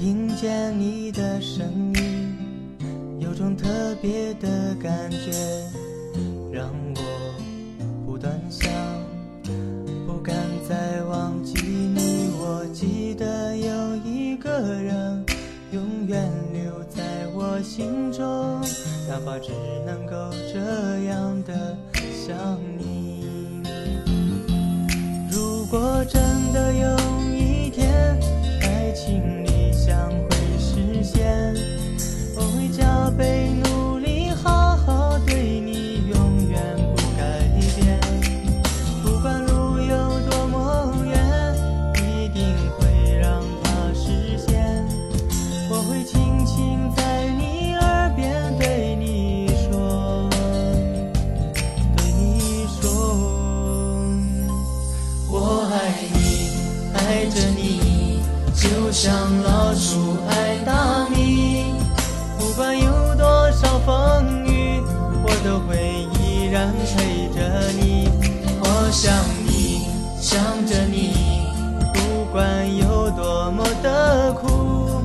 听见你的声音，有种特别的感觉，让我不断想，不敢再忘记你。我记得有一个人，永远留在我心中，哪怕只能够这样的想你。如果真的有就像老鼠爱大米。不管有多少风雨，我都会依然陪着你。我想你，想着你，不管有多么的苦，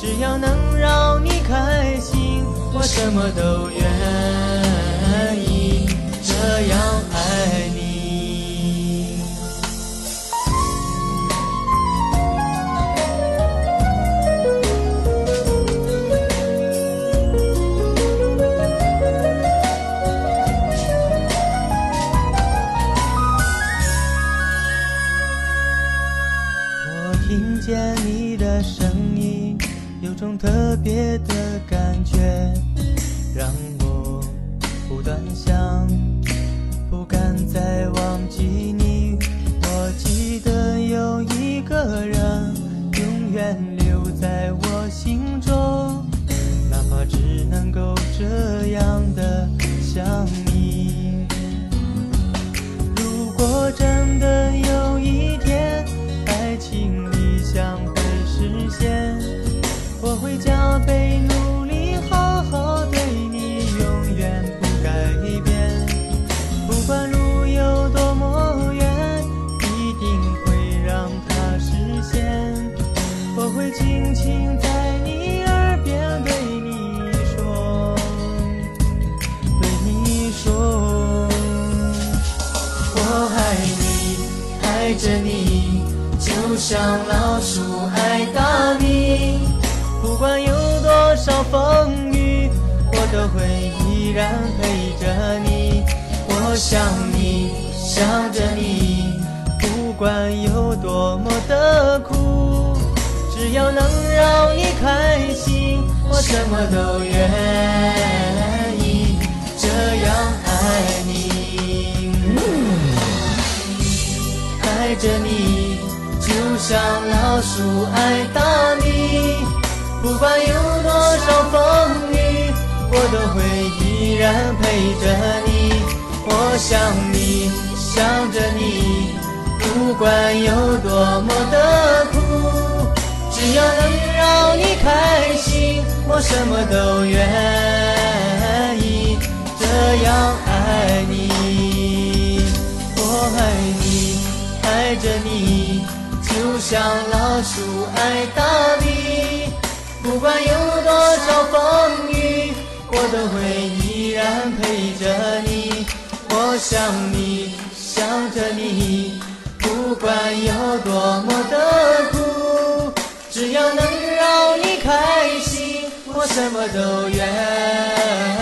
只要能让你开心，我什么都愿意。这样声音，有种特别的感觉，让我不断想，不敢再忘记你。我记得有一个人，永远留在我心中，哪怕只能够这样的爱着你，就像老鼠爱大米。不管有多少风雨，我都会依然陪着你。我想你，想着你，不管有多么的苦，只要能让你开心，我什么都愿着你，就像老鼠爱大米。不管有多少风雨，我都会依然陪着你。我想你，想着你，不管有多么的苦，只要能让你开心，我什么都愿意。这样爱你，着你，就像老鼠爱大米。不管有多少风雨，我都会依然陪着你。我想你，想着你，不管有多么的苦，只要能让你开心，我什么都愿。